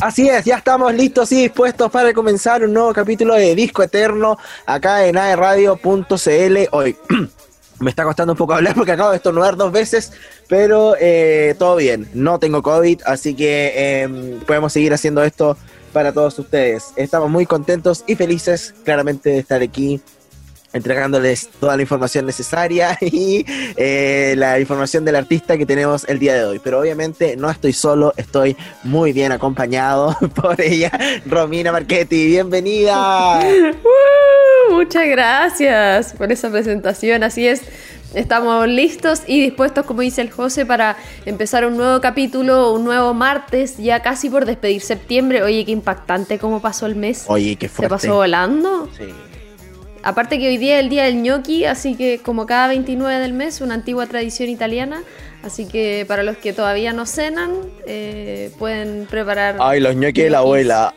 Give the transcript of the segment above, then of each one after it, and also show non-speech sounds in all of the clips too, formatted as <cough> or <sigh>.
Así es, ya estamos listos y dispuestos para comenzar un nuevo capítulo de Disco Eterno acá en aerradio.cl. Hoy <clears throat> me está costando un poco hablar porque acabo de estornudar dos veces, pero eh, todo bien, no tengo COVID, así que eh, podemos seguir haciendo esto para todos ustedes. Estamos muy contentos y felices claramente de estar aquí entregándoles toda la información necesaria <laughs> y eh, la información del artista que tenemos el día de hoy. Pero obviamente no estoy solo, estoy muy bien acompañado <laughs> por ella, Romina Marchetti. Bienvenida. <laughs> Uh, muchas gracias por esa presentación. Así es. Estamos listos y dispuestos, como dice el José, para empezar un nuevo capítulo, un nuevo martes, ya casi por despedir septiembre. Oye, qué impactante cómo pasó el mes. Oye, qué fuerte. ¿Se pasó volando? Sí. Aparte que hoy día es el día del gnocchi, así que como cada 29 del mes, una antigua tradición italiana. Así que para los que todavía no cenan, eh, pueden preparar. Ay, los gnocchi de la abuela.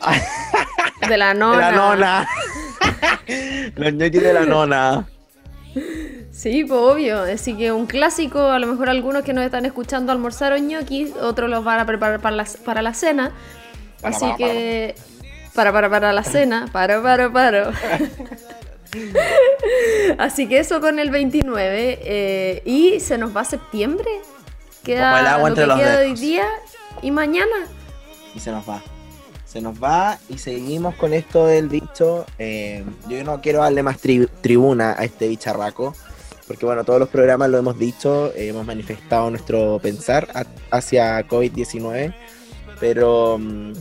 De la nona. <laughs> De la nona. <laughs> los gnocchi de la nona. Sí, pues obvio. Así que un clásico, a lo mejor algunos que nos están escuchando almorzaron gnocchi, otros los van a preparar para la, para la cena. Para, Así para, que. Para, para, para la cena. Para, para, para. <laughs> <laughs> Así que eso con el 29. eh, y se nos va septiembre. Queda Como el agua lo entre que los queda de hoy dedos. día y mañana. Y se nos va. Se nos va y seguimos con esto del dicho. eh, yo no quiero darle más tri- tribuna a este bicharraco. Porque bueno, todos los programas lo hemos dicho, eh, hemos manifestado nuestro pensar hacia COVID-19. Pero mm,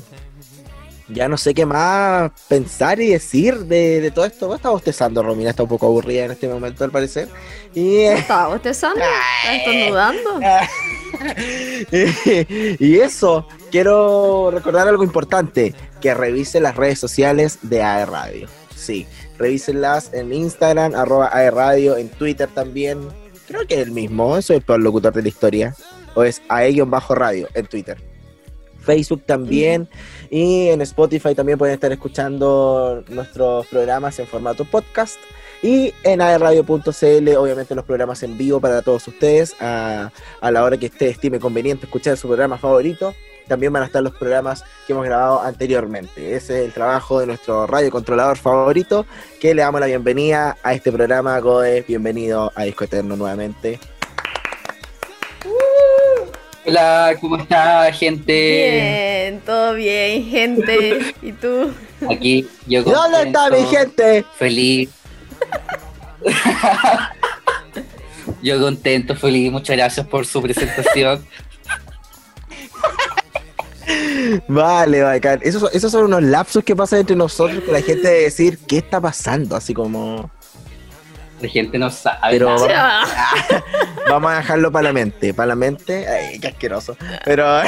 ya no sé qué más pensar y decir de, de todo esto. Está bostezando, Romina, está un poco aburrida en este momento al parecer. Y eh, ¿Estaba bostezando? <laughs> ¿Estaba estornudando? <laughs> y eso, quiero recordar algo importante, que revisen las redes sociales de AE Radio. Sí, revísenlas en Instagram, arroba AE Radio, en Twitter también. Creo que es el mismo, soy el peor locutor de la historia. O es AE-radio en Twitter. Facebook también. Y en Spotify también pueden estar escuchando nuestros programas en formato podcast. Y en aerradio.cl, obviamente los programas en vivo para todos ustedes, a, a la hora que usted estime conveniente escuchar su programa favorito. También van a estar los programas que hemos grabado anteriormente. Ese es el trabajo de nuestro radiocontrolador favorito, que le damos la bienvenida a este programa. Goe, bienvenido a Disco Eterno nuevamente. Hola, ¿cómo está, gente? Bien, todo bien, gente. ¿Y tú? Aquí yo ¿Y ¿Dónde está mi contento, gente? Feliz. <laughs> yo contento, feliz. Muchas gracias por su presentación. Vale, bacán. Esos, son- esos son unos lapsos que pasan entre nosotros con la gente de decir qué está pasando, así como... La gente no sabe. Pero nada. vamos, <laughs> <laughs> vamos a dejarlo para la mente. Para la mente, ay, qué asqueroso. Pero <laughs>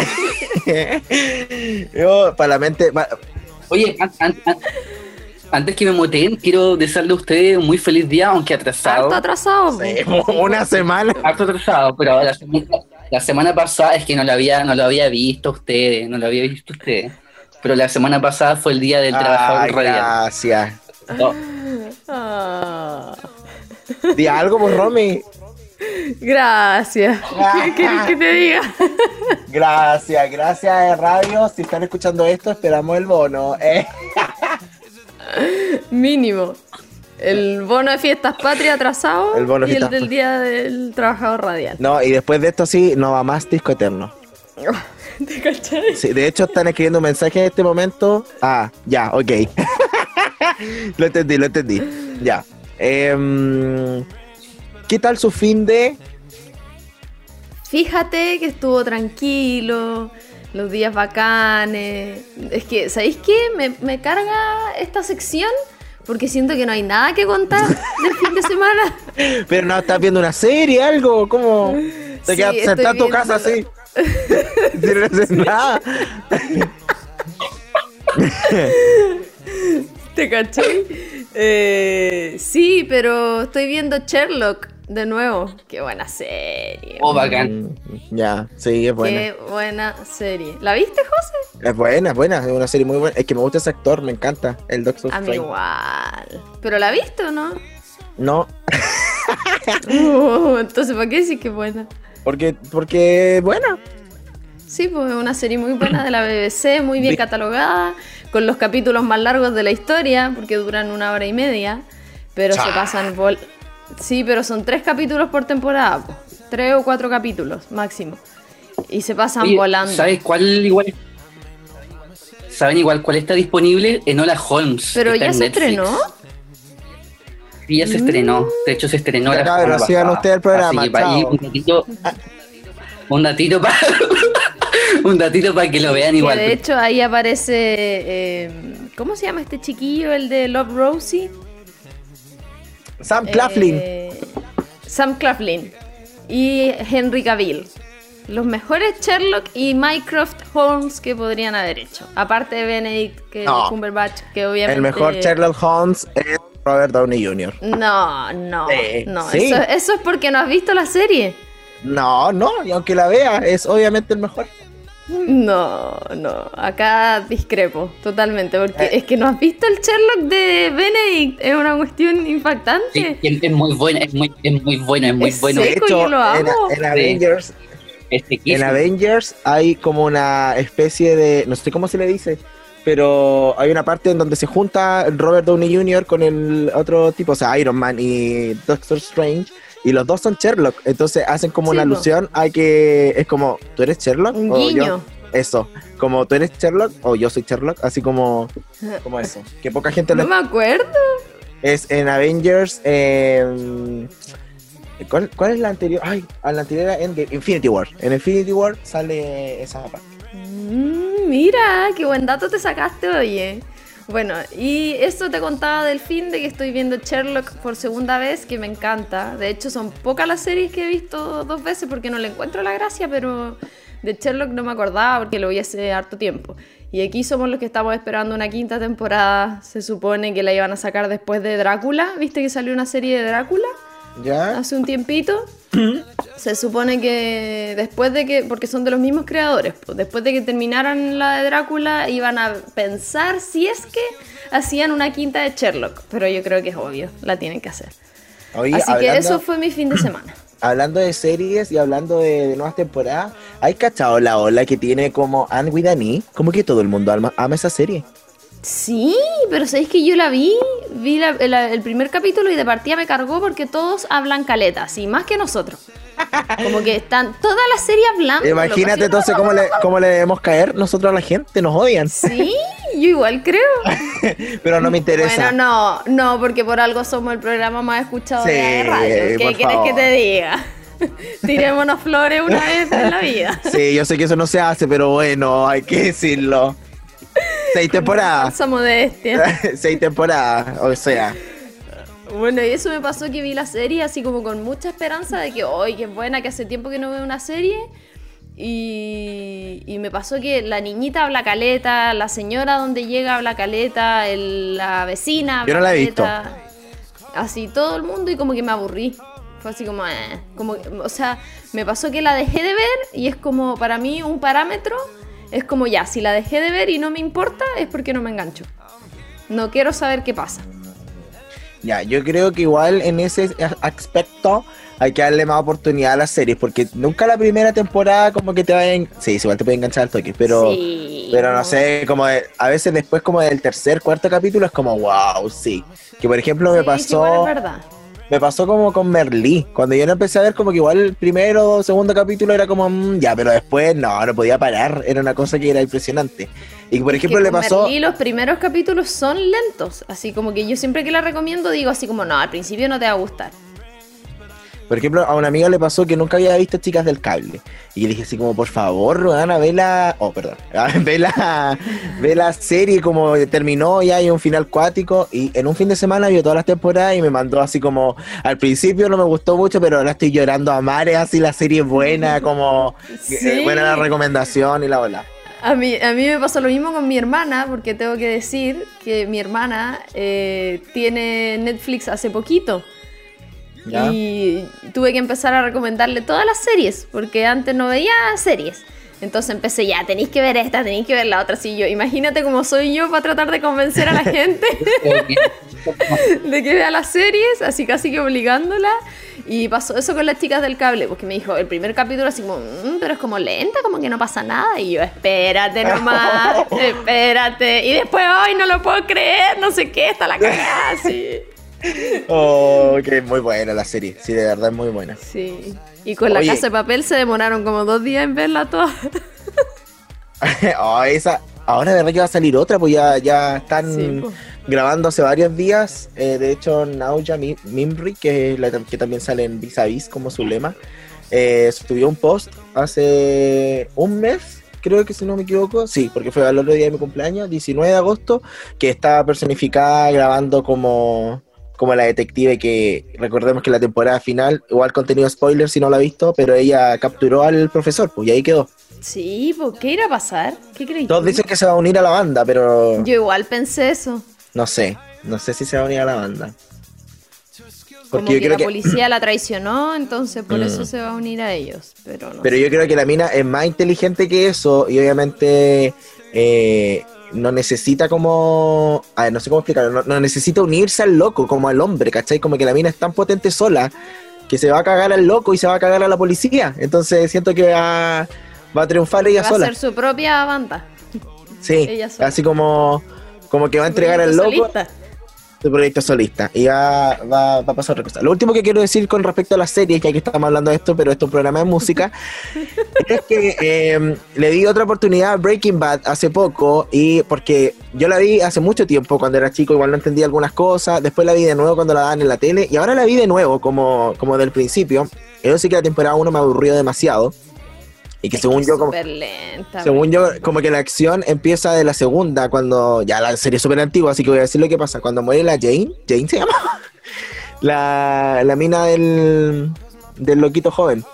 yo, para la mente, pa- Oye, an- an- an- antes que me moten, quiero desearle a ustedes un muy feliz día, aunque atrasado. Harto atrasado. sí, una semana. Harto atrasado, pero la semana, la semana pasada es que no lo había, no lo había visto ustedes, no lo había visto ustedes. Pero la semana pasada fue el día del trabajador Ay, radial. gracias. No, Ah, Di algo, pues, Romy. gracias. ¿Qué quieres que te diga? Gracias, gracias, Radio. Si están escuchando esto, esperamos el bono. Eh, Mínimo. El bono de fiestas patrias atrasado El bono y el del día del trabajador radial. No, y después de esto sí, no va más disco eterno. <laughs> ¿Te cachai? Sí, de hecho están escribiendo un mensaje en este momento. Ah, ya, ok. <laughs> lo entendí, lo entendí. Ya. Em, ¿Qué tal su fin de? Fíjate que estuvo tranquilo, los días bacanes. Es que, ¿sabéis qué? Me, me carga esta sección porque siento que no hay nada que contar <laughs> del fin de semana. Pero no estás viendo una serie, algo, ¿cómo? Te Sí, quedas sentado en tu casa así. viéndolo. <laughs> Sin hacer nada. <laughs> ¿Te caché? Eh, sí, pero estoy viendo Sherlock de nuevo. Qué buena serie. oh, bacán. Mm, Ya, sí, es buena. Qué buena serie. ¿La viste, José? Es buena, es buena, es una serie muy buena. Es que me gusta ese actor, me encanta, el Doctor A mí Strange. igual. ¿Pero la viste o no? No, Uh, entonces, ¿para qué decir que es buena? porque, porque, bueno, Sí, pues es una serie muy buena de la BBC, muy bien catalogada, con los capítulos más largos de la historia, porque duran una hora y media, pero se pasan vol Sí, pero son tres capítulos por temporada, po. tres o cuatro capítulos máximo. Y se pasan Oye, volando. ¿Sabes cuál igual? ¿Saben igual cuál está disponible? Enola Holmes. Pero ya se Netflix. estrenó. Sí, ya se estrenó. De hecho, se estrenó Ya, la semana sigan ustedes el programa, Así que pa- ahí <laughs> chao. un datito, un datito para un datito para que lo vean Que igual. de hecho ahí aparece. eh, ¿Cómo se llama este chiquillo, el de Love Rosie? Sam Claflin. Eh, Sam Claflin y Henry Cavill. Los mejores Sherlock y Mycroft Holmes que podrían haber hecho. Aparte de Benedict que No. Cumberbatch, que obviamente. el mejor Sherlock Holmes es Robert Downey Jr. No, no, Sí, no. sí. Eso, eso es porque no has visto la serie. No, no, y aunque la vea, es obviamente el mejor. No, no. Acá discrepo totalmente. Porque Eh. es que no has visto el Sherlock de Benedict. Es una cuestión impactante. Sí, es, es muy bueno, es muy, es muy bueno, es muy Es bueno. seco, yo lo en, amo. en Avengers, Es en sequísimo. Avengers hay como una especie de, no sé cómo se le dice, pero hay una parte en donde se junta Robert Downey Jr. con el otro tipo, o sea, Iron Man y Doctor Strange, y los dos son Sherlock, entonces hacen como Sí, una alusión a que es como, ¿tú eres Sherlock? Un O yo- eso, como tú eres Sherlock o yo soy Sherlock, así como, como eso, que poca gente lo No me acuerdo. es en Avengers. eh, ¿cuál, cuál es la anterior? Ay, a la anterior era Endgame, Infinity War. En Infinity War sale esa parte. Mm, mira, qué buen dato te sacaste, oye. Bueno, y esto te contaba del fin de que estoy viendo Sherlock por segunda vez, que me encanta. De hecho, son pocas las series que he visto dos veces porque no le encuentro la gracia, pero de Sherlock no me acordaba porque lo vi hace harto tiempo. Y aquí somos los que estamos esperando una quinta temporada. Se supone que la iban a sacar después de Drácula. ¿Viste que salió una serie de Drácula? ¿Ya? hace un tiempito. Se supone que después de que, porque son de los mismos creadores, pues, después de que terminaran la de Drácula, iban a pensar si es que hacían una quinta de Sherlock. Pero yo creo que es obvio, la tienen que hacer. Oye, Así que hablando, eso fue mi fin de semana. <clears throat> hablando de series y hablando de, de nuevas temporadas, ¿hay cachado la ola que tiene como Anne with an E? Como que todo el mundo ama, ama esa serie. Sí, pero sabéis que yo la vi, vi la- la- el primer capítulo y de partida me cargó porque todos hablan caletas, y más que nosotros. Como que están toda la serie hablando. Imagínate entonces cómo le, cómo le debemos caer nosotros a la gente, nos odian, Sí, yo igual creo. <laughs> pero no me interesa. Bueno, no, no, porque por algo somos el programa más escuchado Sí, de la radio. ¿Qué quieres que te diga? <laughs> Tirémonos flores una vez en la vida. Sí, yo sé que eso no se hace, pero bueno, hay que decirlo. Seis temporadas. Modestia. <laughs> Seis temporadas, o sea. Bueno, y eso me pasó que vi la serie así como con mucha esperanza de que, hoy qué buena, que hace tiempo que no veo una serie. Y, y me pasó que la niñita habla caleta, la señora donde llega habla caleta, el- la vecina habla Yo no la he visto. Así todo el mundo y como que me aburrí. Fue así como, eh, como, o sea, me pasó que la dejé de ver y es como para mí un parámetro. Es como ya, si la dejé de ver y no me importa es porque no me engancho. No quiero saber qué pasa. Ya, yo creo que igual en ese aspecto hay que darle más oportunidad a las series, porque nunca la primera temporada como que te va a... en- Sí, igual te puede enganchar al toque, pero... Sí, Pero no sé, como de- a veces después como del tercer, cuarto capítulo es como, wow, sí. Que por ejemplo me Sí, sí, igual pasó... es verdad. Me pasó como con Merlí. Cuando yo no empecé a ver, como que igual el primero o segundo capítulo era como, mm, ya, pero después no, no podía parar. Era una cosa que era impresionante. Y por Es que ejemplo le con pasó. Merlí los primeros capítulos son lentos, así como que yo siempre que la recomiendo digo así como, no, al principio no te va a gustar. Por ejemplo, a una amiga le pasó que nunca había visto Chicas del Cable. Y yo le dije así como, por favor, Rodana, ve la... Oh, perdón. <laughs> Ve la, ve la serie como terminó y hay un final cuático. Y en un fin de semana vio todas las temporadas y me mandó así como... Al principio no me gustó mucho, pero ahora estoy llorando a mares, así la serie es buena, <laughs> como... Sí. eh, buena la recomendación y la ola. A mí, a mí me pasó lo mismo con mi hermana, porque tengo que decir que mi hermana eh, tiene Netflix hace poquito. ¿Ya? Y tuve que empezar a recomendarle todas las series, porque antes no veía series. Entonces empecé ya, tenéis que ver esta, tenéis que ver la otra. Así yo, imagínate cómo soy yo para tratar de convencer a la <laughs> gente <laughs> de que vea las series, así casi que obligándola. Y pasó eso con las chicas del cable, porque me dijo, el primer capítulo así como, "Mm, pero es como lenta, como que no pasa nada. Y yo, espérate nomás, <laughs> espérate. Y después, ay, no lo puedo creer, no sé qué, está la cagada, sí. Oh, que muy buena la serie. Sí, de verdad es muy buena. Sí. Y con la Oye. casa de papel se demoraron como dos días en verla toda. <laughs> Oh, esa, ahora de verdad que va a salir otra, pues ya, ya están Sí, po. grabando hace varios días. Eh, de hecho, Nauja Mi- Mimri, que, es la que también sale en Vis a Vis como su lema, eh, subió un post hace un mes, creo que si no me equivoco, sí, porque fue al otro día de mi cumpleaños, 19 de agosto, que estaba personificada grabando como, como la detective que recordemos que la temporada final, igual contenido spoiler si no la ha visto, pero ella capturó al profesor, pues y ahí quedó. Sí, pues, ¿qué irá a pasar? ¿Qué crees? Todos dicen que se va a unir a la banda, pero Yo igual pensé eso. no sé, no sé si se va a unir a la banda. Como Porque yo que creo la que, policía la traicionó, entonces por Mm. eso se va a unir a ellos. Pero no pero sé. yo creo que la mina es más inteligente que eso y obviamente eh, no necesita como, a ver, no sé cómo explicarlo, no, no necesita unirse al loco como al hombre, ¿cachai? Como que la mina es tan potente sola que se va a cagar al loco y se va a cagar a la policía. Entonces siento que va, va a triunfar ella va a sola. ser su propia banda. Sí, <laughs> ella sola. así como, como que va a entregar al loco. solista. De proyecto solista y va, va, va a pasar otra cosa. Lo último que quiero decir con respecto a las series, ya que estamos hablando de esto, pero esto es un programa de música, <laughs> es que eh, le di otra oportunidad a Breaking Bad hace poco y porque yo la vi hace mucho tiempo cuando era chico, igual no entendía algunas cosas, después la vi de nuevo cuando la daban en la tele y ahora la vi de nuevo como, como del principio. Eso sí que la temporada 1 me aburrió demasiado y que Es según yo como... lenta. Según yo, como que la acción empieza de la segunda, cuando ya la serie es súper antigua, así que voy a decir lo que pasa. Cuando muere la Jane, Jane se llama, <laughs> la, la mina del, del loquito joven.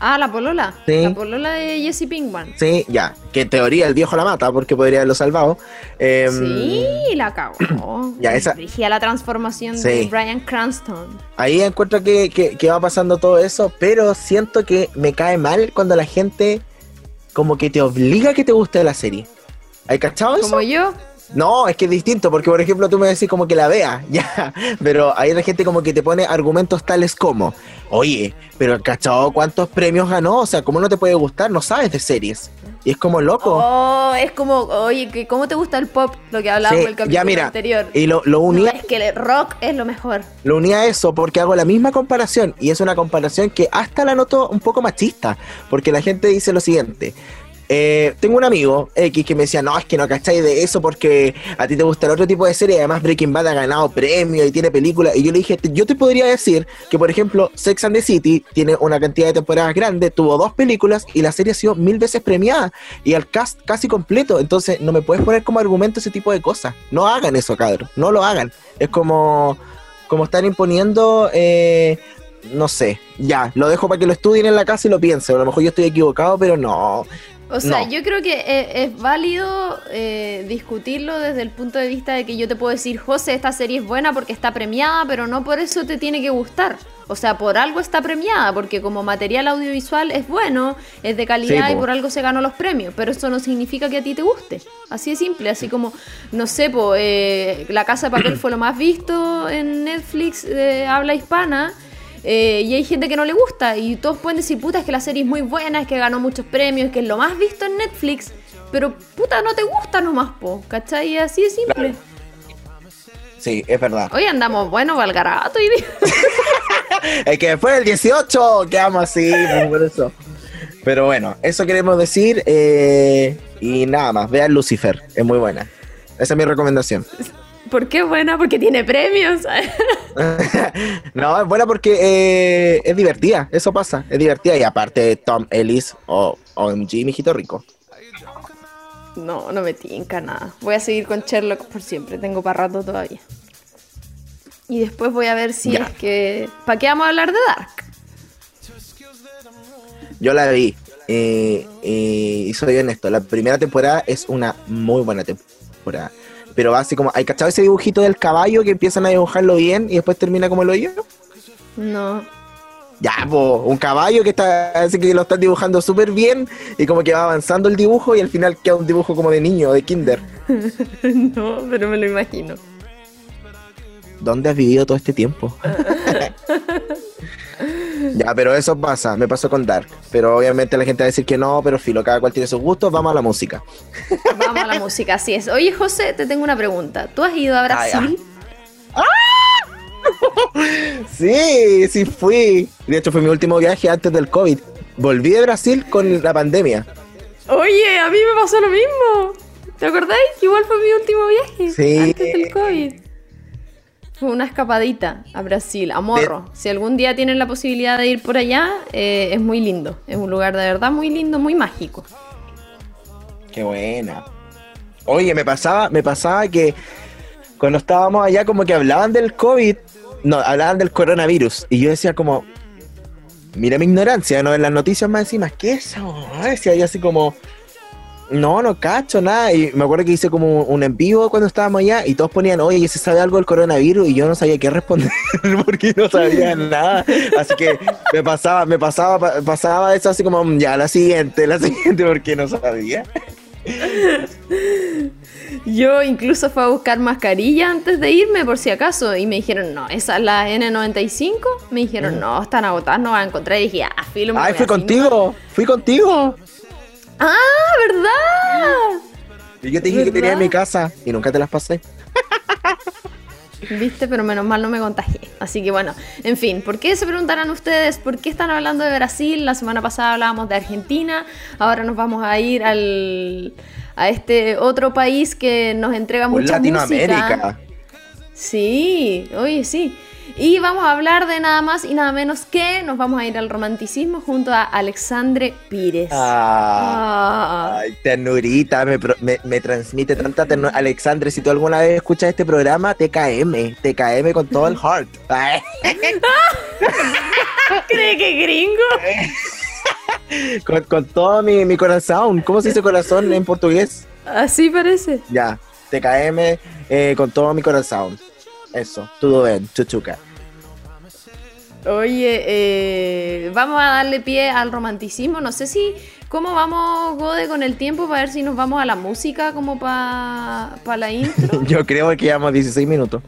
Ah, la polola. Sí. La polola de Jesse Pinkman. Sí, ya, que en teoría el viejo la mata porque podría haberlo salvado. Em, Sí, la cagó. <clears throat> Ya, esa- Dirigía la transformación Sí. de Brian Cranston. Ahí encuentro que, que- que va pasando todo eso, pero siento que me cae mal cuando la gente como que te obliga a que te guste la serie. ¿Hay cachado eso? Como yo. No, es que es distinto, porque por ejemplo tú me decís como que la vea, <laughs> ya, pero hay la gente como que te pone argumentos tales como, oye, pero ¿cachado cuántos premios ganó? O sea, ¿cómo no te puede gustar? No sabes de series. Y es como loco. Oh, es como, oye, ¿cómo te gusta el pop? Lo que hablábamos Sí, el capítulo ya mira, anterior. y lo, lo No, unía, es que el rock es lo mejor. lo unía a eso porque hago la misma comparación, y es una comparación que hasta la noto un poco machista, porque la gente dice lo siguiente. Eh, tengo un amigo X que me decía, no, es que no cacháis de eso porque a ti te gusta el otro tipo de serie, además Breaking Bad ha ganado premios y tiene películas. Y yo le dije, yo te podría decir que, por ejemplo, Sex and the City tiene una cantidad de temporadas grande, tuvo dos películas y la serie ha sido mil veces premiada y al cast casi completo. Entonces, no me puedes poner como argumento ese tipo de cosas. No hagan eso, cabros, no lo hagan. Es como, como están imponiendo. eh, no sé, ya, lo dejo para que lo estudien en la casa y lo piensen. A lo mejor yo estoy equivocado, pero no. O sea, No. yo creo que e- es, válido eh, discutirlo desde el punto de vista de que yo te puedo decir, José, esta serie es buena porque está premiada, pero no por eso te tiene que gustar. O sea, por algo está premiada, porque como material audiovisual es bueno, es de calidad Sí, y po. por algo se ganó los premios, pero eso no significa que a ti te guste. Así de simple, así como, no sé, po, eh, La Casa de Papel fue lo más visto en Netflix de habla hispana. Eh, y hay gente que no le gusta y todos pueden decir, puta, es que la serie es muy buena, es que ganó muchos premios, es que es lo más visto en Netflix, pero puta, no te gusta nomás, po, ¿cachai? Así de simple. Sí, es verdad. Hoy andamos, bueno, Valgarato y <laughs> Es que después del 18 quedamos así, por eso. Pero bueno, eso queremos decir. eh, y nada más, vean Lucifer, es muy buena. Esa es mi recomendación. ¿Por qué buena? Porque tiene premios. <laughs> no, es buena porque eh, es divertida, eso pasa, es divertida. Y aparte, Tom Ellis o OMG, mijito rico. no, no me tinca nada. Voy a seguir con Sherlock por siempre, tengo para rato todavía. Y después voy a ver si Ya. es que... ¿Para qué vamos a hablar de Dark? Yo la vi. eh, eh, y soy honesto, la primera temporada es una muy buena temporada. Pero va así como, ¿hay cachado ese dibujito del caballo que empiezan a dibujarlo bien y después termina como el hoyo? No. Ya, po, un caballo que está así que lo están dibujando súper bien y como que va avanzando el dibujo y al final queda un dibujo como de niño, de kinder. <laughs> no, pero me lo imagino. ¿dónde has vivido todo este tiempo? <laughs> ya, pero eso pasa, me pasó con Dark. Pero obviamente la gente va a decir que no, pero filo, cada cual tiene sus gustos, vamos a la música. Vamos a la música, así es. Oye, José, te tengo una pregunta. ¿Tú has ido a Brasil? <laughs> Sí, sí fui. De hecho, fue mi último viaje antes del COVID. Volví de Brasil con la pandemia. Oye, a mí me pasó lo mismo. ¿Te acordáis? Igual fue mi último viaje. Sí. Antes del COVID. Fue <laughs> una escapadita a Brasil, a Morro. Si algún día tienen la posibilidad de ir por allá, eh, es muy lindo. Es un lugar de verdad muy lindo, muy mágico. Qué buena. Oye, me pasaba, me pasaba que cuando estábamos allá como que hablaban del COVID, no, hablaban del coronavirus. Y yo decía como, mira mi ignorancia, ¿no? En las noticias más encima, ¿qué es eso? Decía yo así como, no, no cacho nada. Y me acuerdo que hice como un en vivo cuando estábamos allá y todos ponían, oye, ¿y se sabe algo del coronavirus? Y yo no sabía qué responder <laughs> porque no sabía nada. Así que me pasaba, me pasaba, pa- pasaba eso así como, ya, la siguiente, la siguiente, porque no sabía. Yo incluso fui a buscar mascarilla antes de irme, por si acaso, y me dijeron, no, esa es la N95. Me dijeron, no, están agotadas, no vas a encontrar. Y dije, ah, filo, me Ay, fui contigo, fui contigo. ¡Ah, verdad! Y yo te dije que tenía en mi casa y nunca te las pasé. <laughs> Viste, pero menos mal no me contagié. Así que bueno, en fin, ¿por qué se preguntarán ustedes por qué están hablando de Brasil? La semana pasada hablábamos de Argentina, ahora nos vamos a ir al, a este otro país que nos entrega mucha Latinoamérica. música. Sí, oye, sí. Y vamos a hablar de nada más y nada menos que nos vamos a ir al romanticismo junto a Alexandre Pires. Ah, Ah. Ay, ternurita, me, me, me transmite tanta ternura. Alexandre, si tú alguna vez escuchas este programa, TKM, TKM con todo el heart. <laughs> ¿Cree que gringo? <laughs> con, con todo mi, mi corazón. ¿Cómo se dice corazón en portugués? Así parece. Ya, TKM eh, con todo mi corazón. Eso, todo bien, chuchuca. Oye, eh, vamos a darle pie al romanticismo. No sé si cómo vamos, Gode, con el tiempo para ver si nos vamos a la música como para la intro. <laughs> Yo creo que llevamos 16 minutos.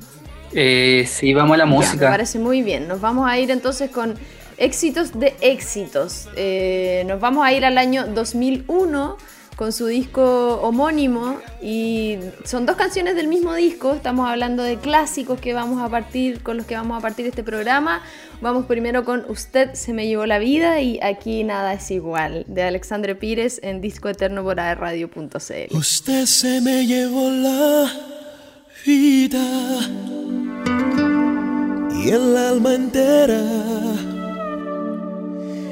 Eh, sí, vamos a la Ya, me música. parece muy bien. Nos vamos a ir entonces con éxitos de éxitos. Eh, nos vamos a ir al año 2001 con su disco homónimo y son dos canciones del mismo disco. Estamos hablando de clásicos que vamos a partir con los que vamos a partir este programa. Vamos primero con Usted se me llevó la vida y aquí nada es igual de Alexandre Pires en disco eterno por aerradio.cl. Usted se me llevó la vida y el alma entera.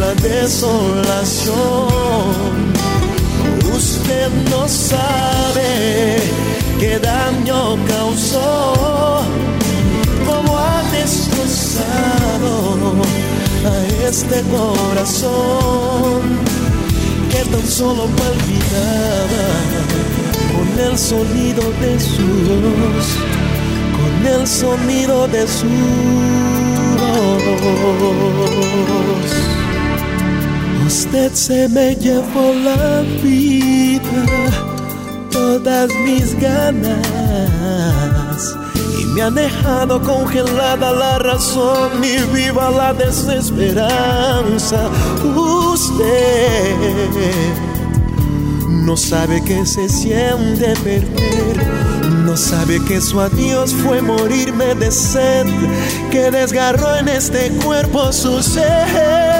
la desolación. Usted no sabe qué daño causó, cómo ha destrozado a este corazón que tan solo palpitaba con el sonido de su voz, con el sonido de su voz. Usted se me llevó la vida, todas mis ganas, y me ha dejado congelada la razón y viva la desesperanza. Usted no sabe que se siente perder. No sabe que su adiós fue morirme de sed, que desgarró en este cuerpo su ser.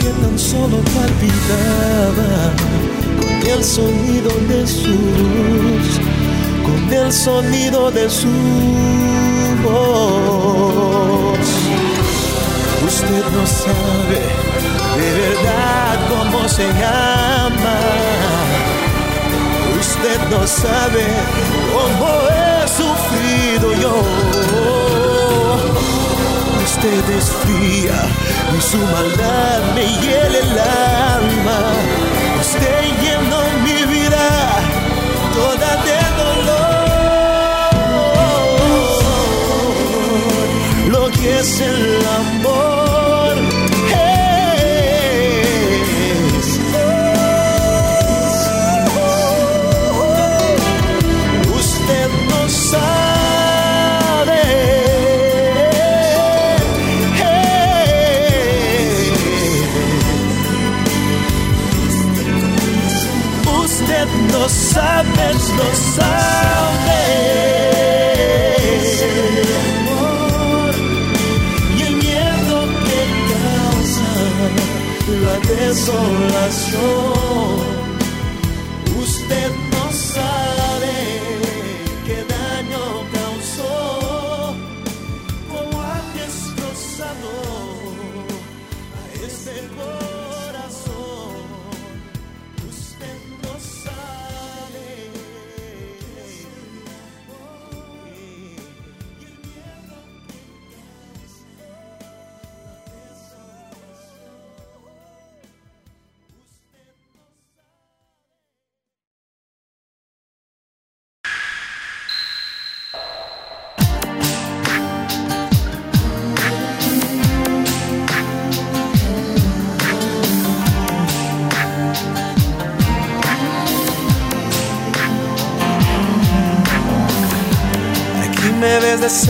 que tan solo palpitaba con el sonido de su voz, con el sonido de su voz. Usted no sabe de verdad cómo se llama. Usted no sabe cómo he sufrido Usted es fría y su maldad me hiela el alma. Usted llenó mi vida toda de dolor. Lo que es el amor no sabe, no sabe. Y el miedo que causa la desolación.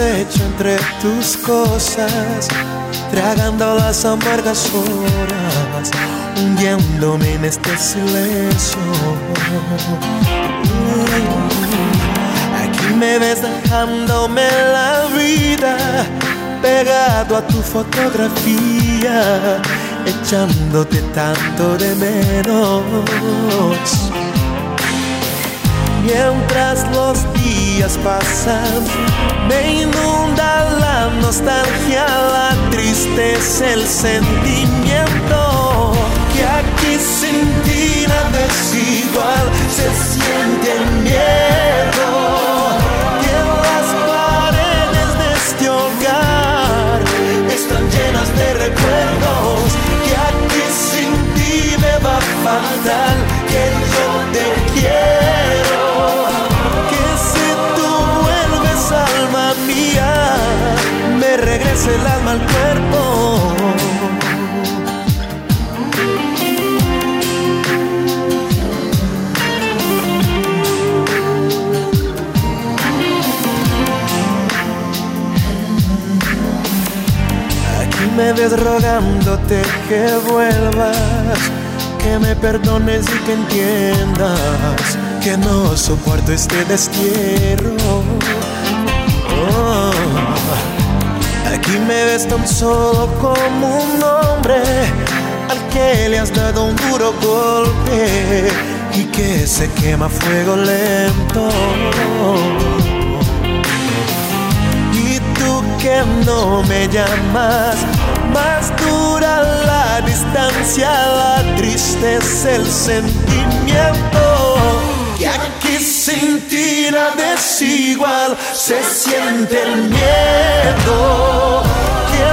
Deshecho entre tus cosas, tragando las amargas horas, hundiéndome en este silencio. Aquí me ves dejándome la vida, pegado a tu fotografía, echándote tanto de menos. Mientras los días pasan, me inunda la nostalgia, la tristeza, el sentimiento que aquí sin ti nada es igual, se siente el miedo que las paredes de este hogar. Están llenas de recuerdos que aquí sin ti me va a faltar regrese el cuerpo Aquí me ves rogándote que vuelvas, que me perdones y que entiendas que no soporto este destierro. Aquí me ves tan solo como un hombre al que le has dado un duro golpe y que se quema fuego lento. Y tú que no me llamas, más dura la distancia, la tristeza, el sentimiento. Sin ti nada es igual, se siente el miedo. Que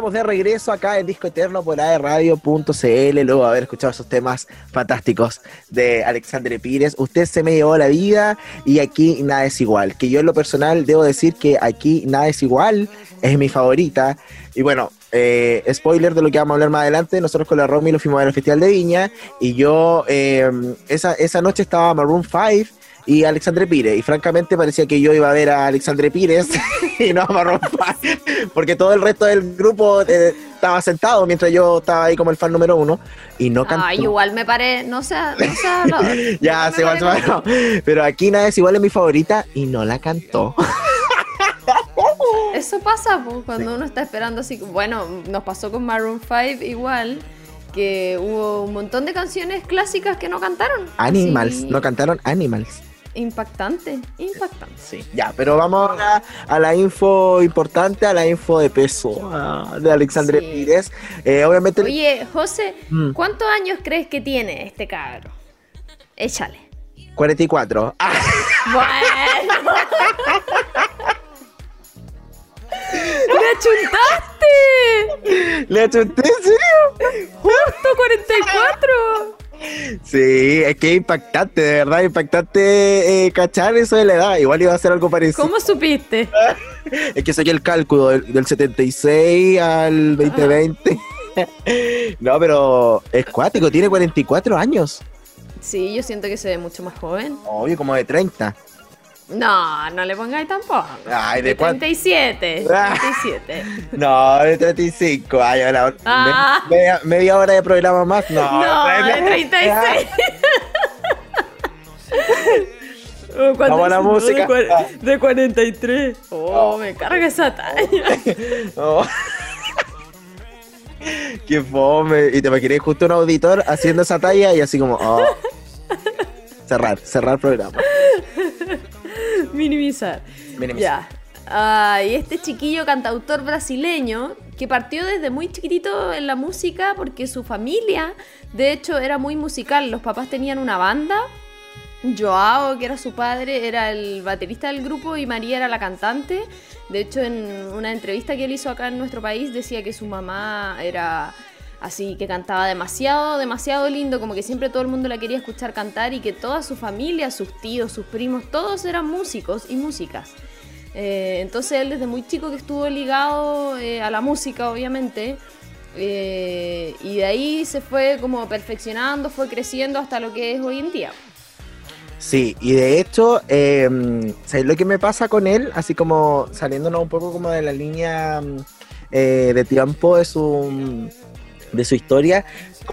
estamos de regreso acá en Disco Eterno por aerradio.cl, luego de haber escuchado esos temas fantásticos de Alexandre Pires. Usted se me llevó la vida y aquí nada es igual. Que yo en lo personal debo decir que aquí nada es igual, es mi favorita. Y bueno, eh, spoiler de lo que vamos a hablar más adelante, nosotros con la Romy lo fuimos al Festival de Viña y yo eh, esa, esa noche estaba Maroon 5 y Alexandre Pires. Y francamente parecía que yo iba a ver a Alexandre Pires <laughs> y no a Maroon 5, porque todo el resto del grupo eh, estaba sentado mientras yo estaba ahí como el fan número uno y no cantó. Ay, igual me paré, no sea, no hablador. <laughs> ya, se va, no. Pero aquí nada es igual es mi favorita y no la cantó. <laughs> Eso pasa pues, cuando uno está esperando así. Bueno, nos pasó con Maroon 5 igual, que hubo un montón de canciones clásicas que no cantaron. Animals, no cantaron Animals. Impactante, impactante. Sí, ya, pero vamos ahora a la info importante, a la info de peso ah, de Alexandre Sí. Pires. Eh, obviamente, Oye, José, Mm. ¿cuántos años crees que tiene este cabro? Échale. 44. Ah, Bueno. <laughs> ¡Le achuntaste! ¿Le achunté en serio? ¡Justo 44! Sí, es que impactante, de verdad, impactante eh, cachar eso de la edad. Igual iba a ser algo parecido. ¿Cómo supiste? <laughs> Es que soy el cálculo del, del 76 al 2020. <laughs> no, pero es cuático, tiene 44 años. Sí, yo siento que se ve mucho más joven. Obvio, como de 30. No, no le pongáis tampoco. Ay, ¿de cuánto? 37. Ah. 37. <laughs> No, de 35. Ay, ahora, Ah. me- media, media hora de programa más. No, No, <laughs> de 36. Oh, cuando Vamos a la música. De, Ah. de 43. Oh, me carga esa talla. <laughs> Oh. Qué fome. Y te imaginé justo un auditor haciendo esa talla y así como. oh. Cerrar, cerrar programa. <laughs> Minimizar. Minimizar. Ya. Ah, y este chiquillo cantautor brasileño que partió desde muy chiquitito en la música porque su familia, de hecho, era muy musical. Los papás tenían una banda. Joao, que era su padre, era el baterista del grupo y María era la cantante. De hecho, en una entrevista que él hizo acá en nuestro país decía que su mamá era así, que cantaba demasiado, demasiado lindo, como que siempre todo el mundo la quería escuchar cantar y que toda su familia, sus tíos, sus primos, todos eran músicos y músicas. Eh, entonces él desde muy chico que estuvo ligado eh, a la música, obviamente, eh, y de ahí se fue como perfeccionando, fue creciendo hasta lo que es hoy en día. Sí, y de hecho, eh, ¿sabes lo que me pasa con él? Así como saliéndonos un poco como de la línea mm, de tiempo de su, de su historia,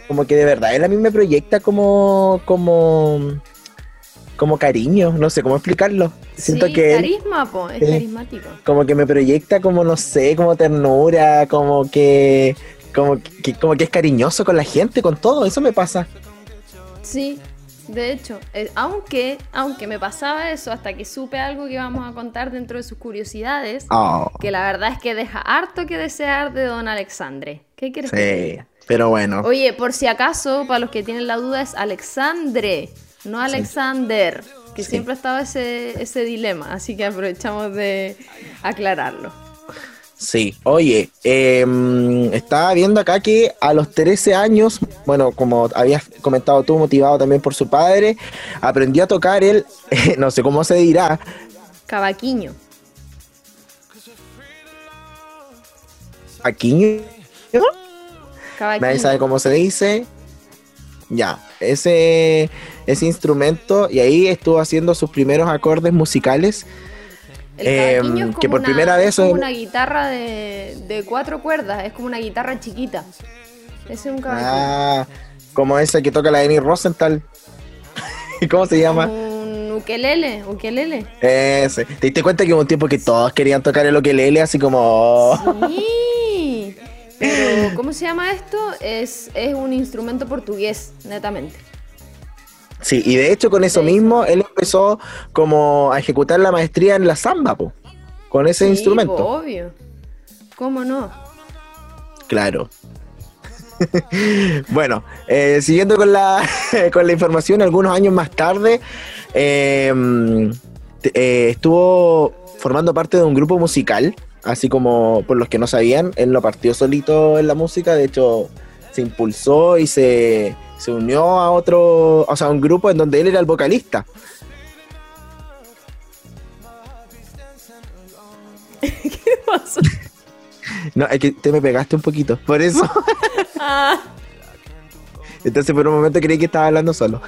como que de verdad él a mí me proyecta como, como, como cariño, no sé cómo explicarlo. Siento sí, que él carisma, po, es carismático. como que me proyecta como, no sé, como ternura, como que, como que, como que es cariñoso con la gente, con todo, eso me pasa. Sí, de hecho, eh, aunque, aunque me pasaba eso hasta que supe algo que vamos a contar dentro de sus curiosidades, Oh, que la verdad es que deja harto que desear de don Alexandre. ¿Qué quieres que te sí, diga? pero bueno. Oye, por si acaso, para los que tienen la duda, es Alexandre, no Alexander, que Sí. siempre ha estado ese, ese dilema, así que aprovechamos de aclararlo. Sí, oye, em, estaba viendo acá que a los 13 años, bueno, como habías comentado tú, motivado también por su padre, aprendió a tocar el, <laughs> no sé cómo se dirá, Cavaquiño. Aquiño. Nadie sabe cómo se dice. Ya, ese, ese instrumento, y ahí estuvo haciendo sus primeros acordes musicales. Em, cavaquinho es como que por una, primera vez es como una guitarra de, de cuatro cuerdas, es como una guitarra chiquita. Ese es un cavaquinho. Ah, como ese que toca la Amy Rosenthal. <laughs> ¿Cómo se llama? Un ukelele, ukelele. Ese. ¿Te diste cuenta que hubo un tiempo que todos querían tocar el ukelele así como... oh, Sí. Pero, ¿cómo se llama esto? Es, es un instrumento portugués, netamente. Sí, y de hecho con eso mismo él empezó como a ejecutar la maestría en la samba, po, con ese Sí, instrumento. po, obvio. ¿Cómo no? Claro. <laughs> bueno, eh, siguiendo con la, <laughs> con la información, algunos años más tarde eh, eh, estuvo formando parte de un grupo musical, así como por los que no sabían, él no partió solito en la música, de hecho se impulsó y se, se unió a otro, o sea, a un grupo en donde él era el vocalista. <laughs> ¿Qué pasó? No, es que te me pegaste un poquito, por eso. <laughs> Ah, Entonces por un momento creí que estaba hablando solo.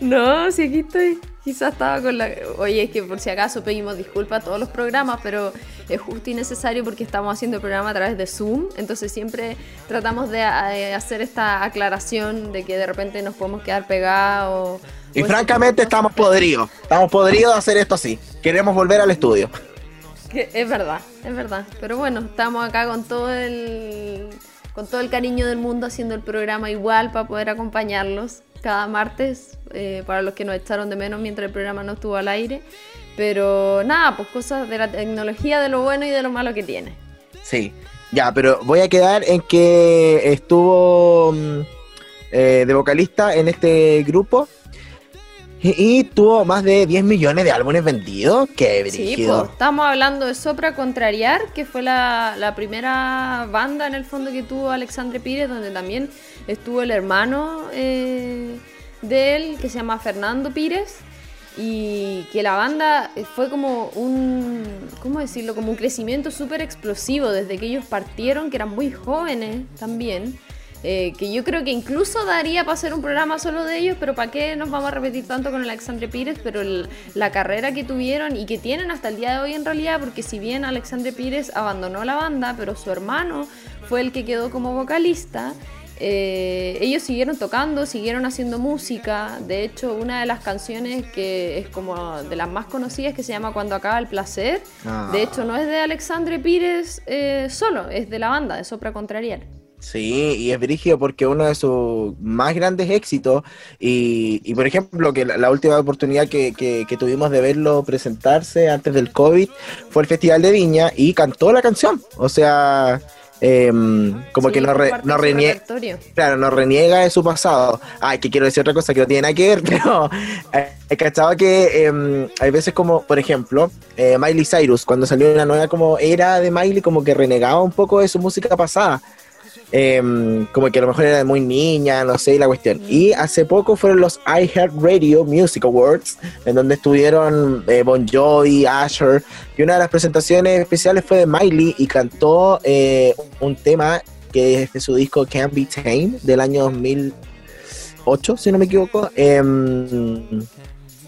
no, si aquí estoy. Quizás estaba con la... Oye, es que por si acaso pedimos disculpas a todos los programas, pero es justo y necesario porque estamos haciendo el programa a través de Zoom, entonces siempre tratamos de eh, hacer esta aclaración de que de repente nos podemos quedar pegados. Y o francamente estamos podridos. Estamos podridos de hacer esto así. Queremos volver al estudio. Que es verdad, es verdad. Pero bueno, estamos acá con todo el con todo el cariño del mundo haciendo el programa igual para poder acompañarlos cada martes eh, para los que nos echaron de menos mientras el programa no estuvo al aire. Pero nada, pues cosas de la tecnología, de lo bueno y de lo malo que tiene. Sí. Ya, pero voy a quedar en que estuvo mm, eh, de vocalista en este grupo. Y, y tuvo más de 10 millones de álbumes vendidos. Qué Sí, brígido. pues estamos hablando de Sopra Contrariar, que fue la, la primera banda en el fondo que tuvo Alexandre Pires, donde también estuvo el hermano eh, de él, que se llama Fernando Pires, y que la banda fue como un, ¿cómo decirlo? Como un crecimiento súper explosivo desde que ellos partieron, que eran muy jóvenes también. Eh, que yo creo que incluso daría para hacer un programa solo de ellos, pero ¿para qué nos vamos a repetir tanto con Alexandre Pires? Pero el- la carrera que tuvieron y que tienen hasta el día de hoy en realidad, porque si bien Alexandre Pires abandonó la banda, pero su hermano fue el que quedó como vocalista, eh, ellos siguieron tocando, siguieron haciendo música. De hecho, una de las canciones que es como de las más conocidas que se llama Cuando acaba el placer, Ah. de hecho no es de Alexandre Pires eh, solo, es de la banda, de Sopra Contrariar. Sí, y es brígido porque uno de sus más grandes éxitos, y, y por ejemplo, que la, la última oportunidad que, que- que tuvimos de verlo presentarse antes del COVID fue el Festival de Viña y cantó la canción. O sea, em, como Sí, que no, fue re- parte no de su renie- repertorio. Claro, no reniega de su pasado. Ay, que quiero decir otra cosa que no tiene nada que ver, <laughs> pero eh, he cachado que em, hay veces como, por ejemplo, eh, Miley Cyrus, cuando salió una nueva como era de Miley, como que renegaba un poco de su música pasada. Em, como que a lo mejor era muy niña, no sé, la cuestión. Y hace poco fueron los iHeartRadio Music Awards, en donde estuvieron eh, Bon Jovi, Asher, y una de las presentaciones especiales fue de Miley y cantó eh, un tema que es de su disco Can't Be Tamed del año 2008, si no me equivoco. Em,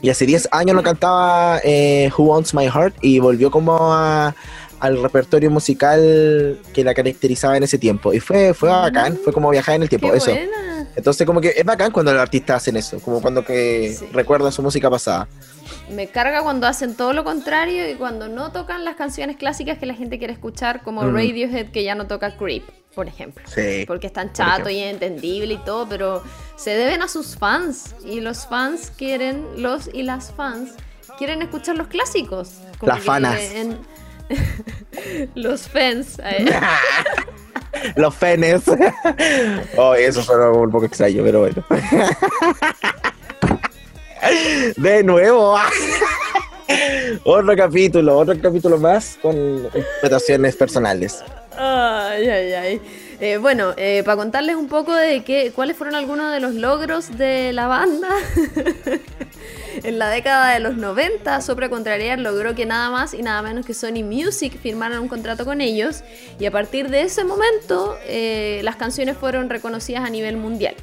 y hace 10 años no cantaba eh, Who Wants My Heart y volvió como a- al repertorio musical que la caracterizaba en ese tiempo. Y fue, fue bacán, fue como viajar en el tiempo, ¡Qué eso. buena! Entonces como que es bacán cuando los artistas hacen eso, como cuando que Sí. recuerdan su música pasada. Me carga cuando hacen todo lo contrario y cuando no tocan las canciones clásicas que la gente quiere escuchar, como Mm. Radiohead que ya no toca Creep, por ejemplo. Sí. Porque es tan chato y entendible y todo, pero se deben a sus fans. Y los fans quieren, los y las fans, quieren escuchar los clásicos. Como Las fanas. <laughs> los fans. <laughs> Los fenes. <laughs> oh, eso suena un poco extraño, pero bueno. De nuevo. otro capítulo, otro capítulo más con interpretaciones personales. Ay, ay, ay. Eh, bueno, eh, para contarles un poco de qué, cuáles fueron algunos de los logros de la banda. En la década de los 90, Sopra Contrariar logró que nada más y nada menos que Sony Music firmaran un contrato con ellos y a partir de ese momento eh, las canciones fueron reconocidas a nivel mundial.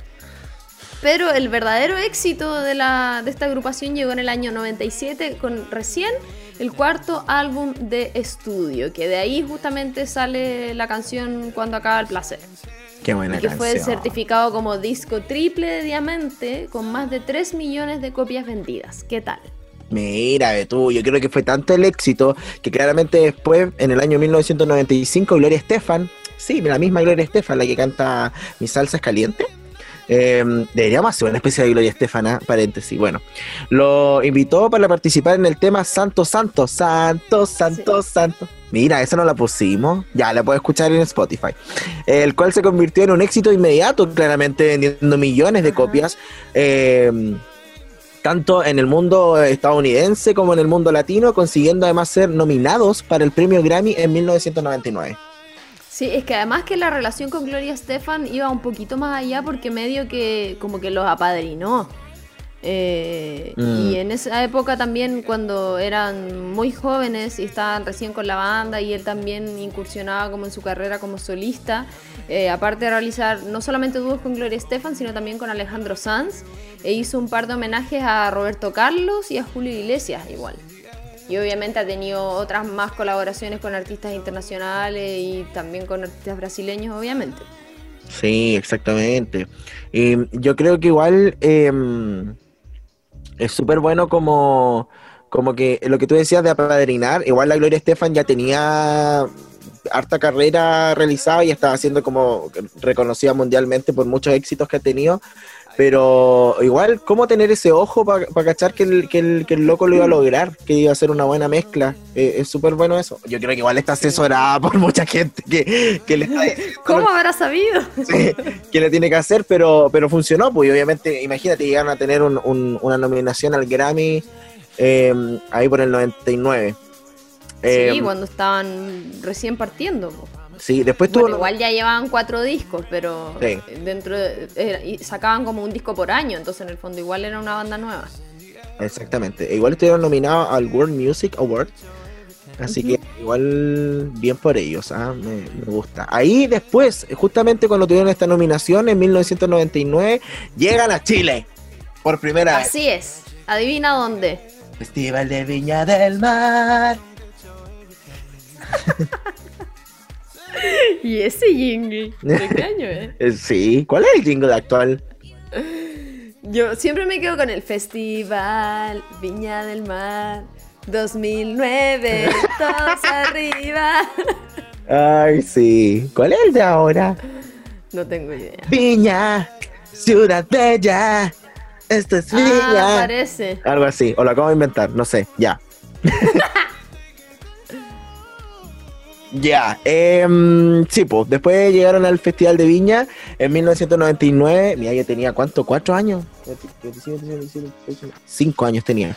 Pero el verdadero éxito de, la, de esta agrupación llegó en el año 97 con recién el cuarto álbum de estudio, que de ahí justamente sale la canción Cuando acaba el placer. Qué buena y que canción. fue certificado como disco triple de diamante con más de 3 millones de copias vendidas. ¿Qué tal? Mira, tú, yo creo que fue tanto el éxito que claramente después, en el año 1995, Gloria Estefan, sí, la misma Gloria Estefan, la que canta Mi salsa es caliente, eh, deberíamos hacer una especie de Gloria Estefana, paréntesis. Bueno, lo invitó para participar en el tema Santo, Santo, Santo, Santo, Santo. Mira, esa no la pusimos. Ya, la puedes escuchar en Spotify. El cual se convirtió en un éxito inmediato, claramente vendiendo millones de copias. eh, tanto en el mundo estadounidense como en el mundo latino, consiguiendo además ser nominados para el premio Grammy en 1999. Sí, es que además que la relación con Gloria Estefan iba un poquito más allá porque medio que como que los apadrinó. Eh, Mm. Y en esa época también cuando eran muy jóvenes y estaban recién con la banda y él también incursionaba como en su carrera como solista, eh, aparte de realizar no solamente dúos con Gloria Estefan, sino también con Alejandro Sanz, e hizo un par de homenajes a Roberto Carlos y a Julio Iglesias igual. Y obviamente ha tenido otras más colaboraciones con artistas internacionales y también con artistas brasileños, obviamente. Sí, exactamente. Y yo creo que igual eh, es súper bueno como, como que lo que tú decías de apadrinar, igual la Gloria Estefan ya tenía harta carrera realizada y estaba siendo como reconocida mundialmente por muchos éxitos que ha tenido. Pero igual, ¿cómo tener ese ojo para cachar que el, que, el, que el loco lo iba a lograr? Que iba a ser una buena mezcla. Eh, es súper bueno eso. Yo creo que igual está asesorada por mucha gente que, que le está diciendo <laughs> ¿Cómo habrá sabido? Sí, que le tiene que hacer, pero, pero funcionó, pues y obviamente, imagínate, llegaron a tener un- un- una nominación al Grammy eh, ahí por el 99. Eh, sí, cuando estaban recién partiendo. po. Sí, después Bueno, tuvo... igual ya llevaban cuatro discos, pero Sí. dentro de- sacaban como un disco por año, entonces en el fondo igual era una banda nueva. Exactamente, igual estuvieron nominados al World Music Award, así que igual bien por ellos, ah, me, me gusta. Ahí después, justamente cuando tuvieron esta nominación en 1999, llegan a Chile por primera vez. Así es. Adivina dónde. Festival de Viña del Mar. <laughs> <laughs> Y ese jingle. ¿De qué año es? Eh, Sí, ¿cuál es el jingle actual? <laughs> Yo siempre me quedo con el Festival Viña del Mar 2009, <laughs> todos arriba. Ay, sí. ¿Cuál es el de ahora? No tengo idea. Viña, ciudad bella. Esto es Ah, Viña. parece. Algo así, o lo acabo de inventar, no sé, ya. Ya, em, sí, después llegaron al Festival de Viña en 1999. Mira, yo tenía cuánto, cuatro años. Cinco años tenía.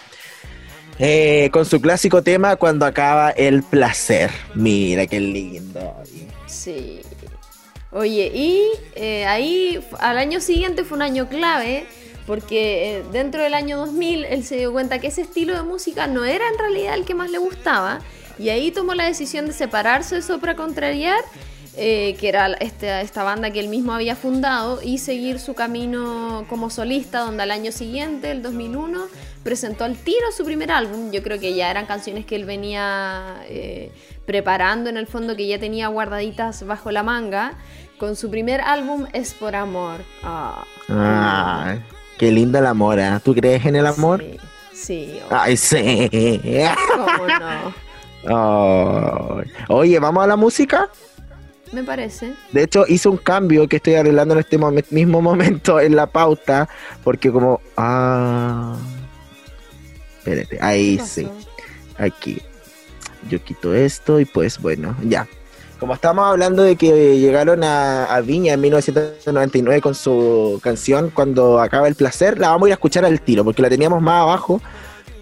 Eh, con su clásico tema Cuando acaba el placer. Mira qué lindo. Sí. Oye, y eh, ahí al año siguiente fue un año clave porque eh, dentro del año 2000 él se dio cuenta que ese estilo de música no era en realidad el que más le gustaba y ahí tomó la decisión de separarse de Sopra Contrariar, eh, que era esta, esta banda que él mismo había fundado, y seguir su camino como solista, donde al año siguiente, el 2001, presentó al tiro su primer álbum. Yo creo que ya eran canciones que él venía eh, preparando en el fondo, que ya tenía guardaditas bajo la manga. Con su primer álbum Es por Amor. Ah, Ay, qué lindo el amor, ¿ah? ¿Tú crees en el amor? Sí, sí, Ay, sí. cómo no. Oye, ¿vamos a la música? Me parece. De hecho, hice un cambio que estoy arreglando en este momen- mismo momento en la pauta, porque como... Ah... Espérate, ahí ¿Qué sí, aquí. Yo quito esto y pues bueno, ya. Como estamos hablando de que llegaron a, a Viña en 1999 con su canción Cuando acaba el placer, la vamos a ir a escuchar al tiro, porque la teníamos más abajo,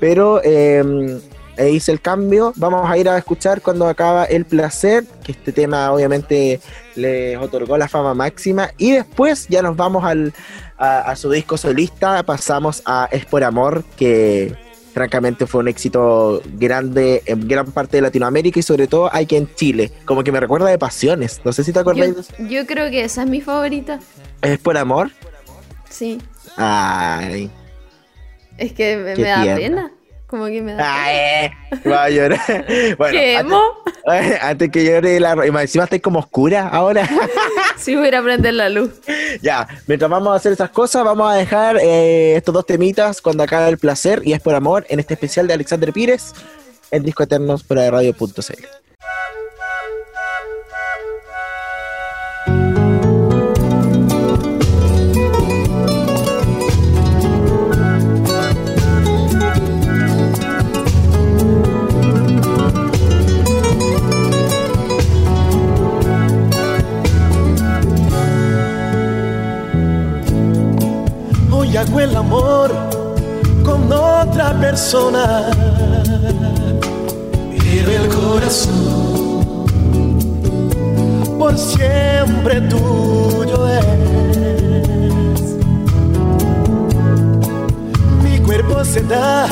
pero eh, e hice el cambio. Vamos a ir a escuchar cuando acaba El Placer, que este tema obviamente les otorgó la fama máxima. Y después ya nos vamos al, a, a su disco solista, pasamos a Es por Amor, que francamente fue un éxito grande en gran parte de Latinoamérica y sobre todo aquí en Chile. Como que me recuerda de Pasiones. No sé si te acordáis. Yo, yo creo que esa es mi favorita. Es por Amor. Sí. Ay. Es que me, da tierna. pena. Como que me da. Ay, va a llorar. <laughs> Bueno, ¿Qué, <laughs> antes, que llore la encima estáis como oscura ahora. <laughs> Si voy a ir a prender la luz. ya, mientras vamos a hacer esas cosas, vamos a dejar eh, estos dos temitas cuando acabe el placer y es por amor en este especial de Alexander Pires en Disco Eternos por radio.cl. Hoy hago el amor con otra persona. Pero el corazón por siempre tuyo es. Mi cuerpo se da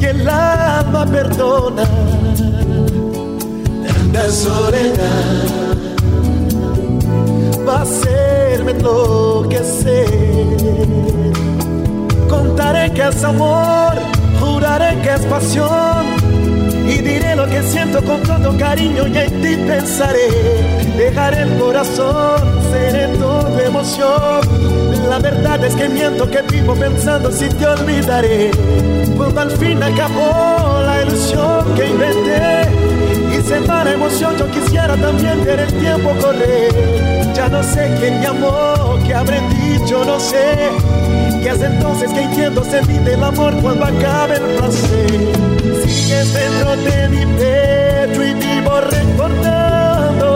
y el alma perdona. Tanta soledad a hacerme enloquecer. Contaré que es amor, juraré que es pasión. Y diré lo que siento con todo cariño y en ti pensaré. Dejaré el corazón, seré todo emoción. La verdad es que miento que vivo pensando si te olvidaré. Cuando al fin acabó la ilusión que inventé. Y se va la emoción, yo quisiera también ver el tiempo correr. Ya no sé quién me amó, qué habré dicho, no sé. Y es entonces que entiendo se mide el amor cuando acabe el placer. Sigues dentro de mi pecho y vivo recordando.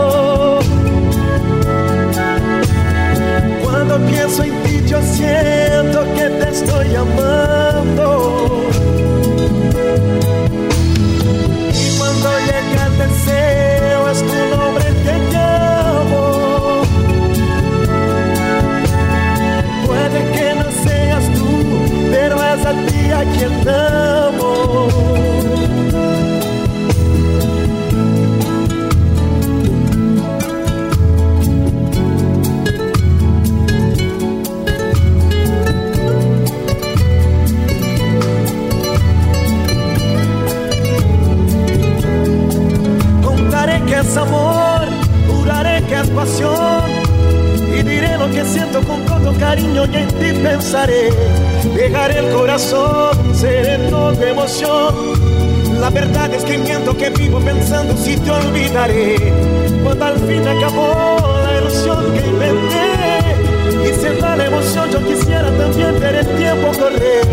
Cuando pienso en ti yo siento que te estoy amando. A quien amo. Contaré que es amor, juraré que es pasión. Cariño y en ti pensaré. Dejaré el corazón, seré todo emoción. La verdad es que miento que vivo pensando si te olvidaré. Cuando al fin acabó la ilusión que inventé. Y se va la emoción, yo quisiera también ver el tiempo correr.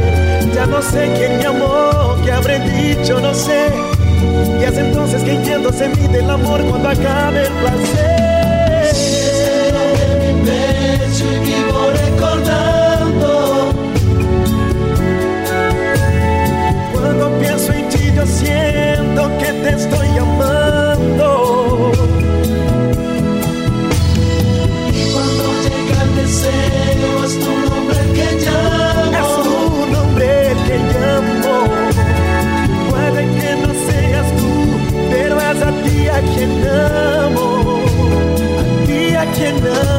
Ya no sé quién me amó, qué habré dicho, no sé. Y es entonces que entiendo se mide el amor cuando acabe el placer. Y vivo recordando. Cuando pienso en ti yo siento que te estoy amando. Y cuando llega el deseo es tu nombre que llamo. Es tu nombre que llamo. Puede que no seas tú, pero es a ti a quien amo. A ti a quien amo.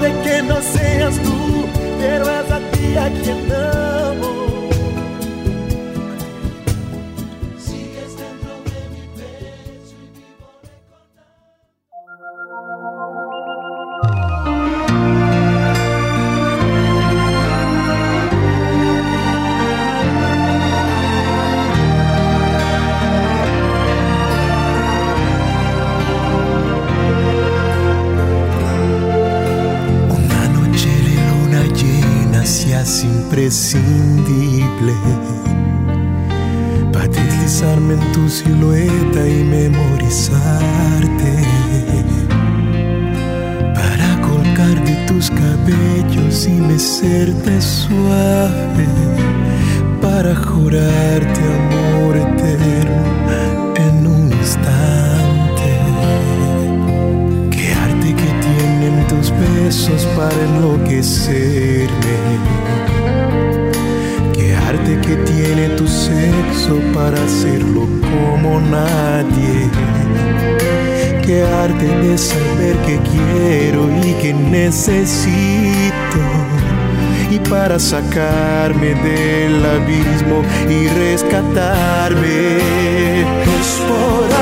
de que no seas tú, pero es a ti a quien imprescindible para deslizarme en tu silueta y memorizarte. Para colgar de tus cabellos y mecerte suave. Para jurarte amor eterno en un instante. Qué arte que tienen tus besos para enloquecerme. Arte que tiene tu sexo para hacerlo como nadie. Qué arte de saber que quiero y que necesito. Y para sacarme del abismo y rescatarme. Es por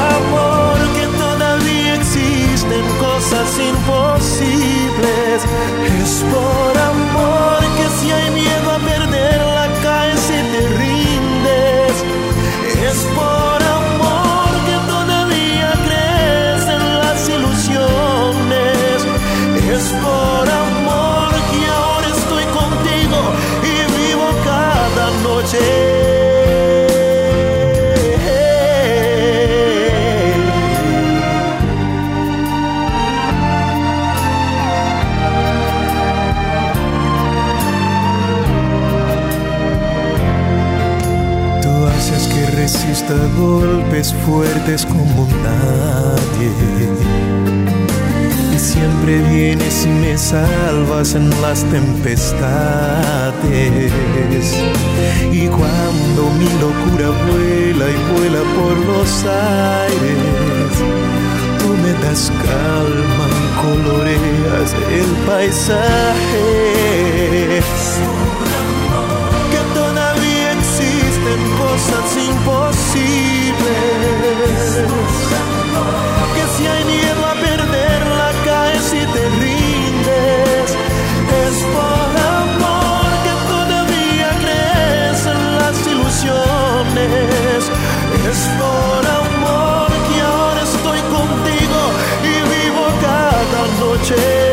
golpes fuertes como nadie. Y siempre vienes y me salvas en las tempestades. Y cuando mi locura vuela y vuela por los aires, tú me das calma y coloreas el paisaje cosas imposibles. Que si hay miedo a perderla, caes y te rindes. Es por amor que todavía crees en las ilusiones. Es por amor que ahora estoy contigo y vivo cada noche.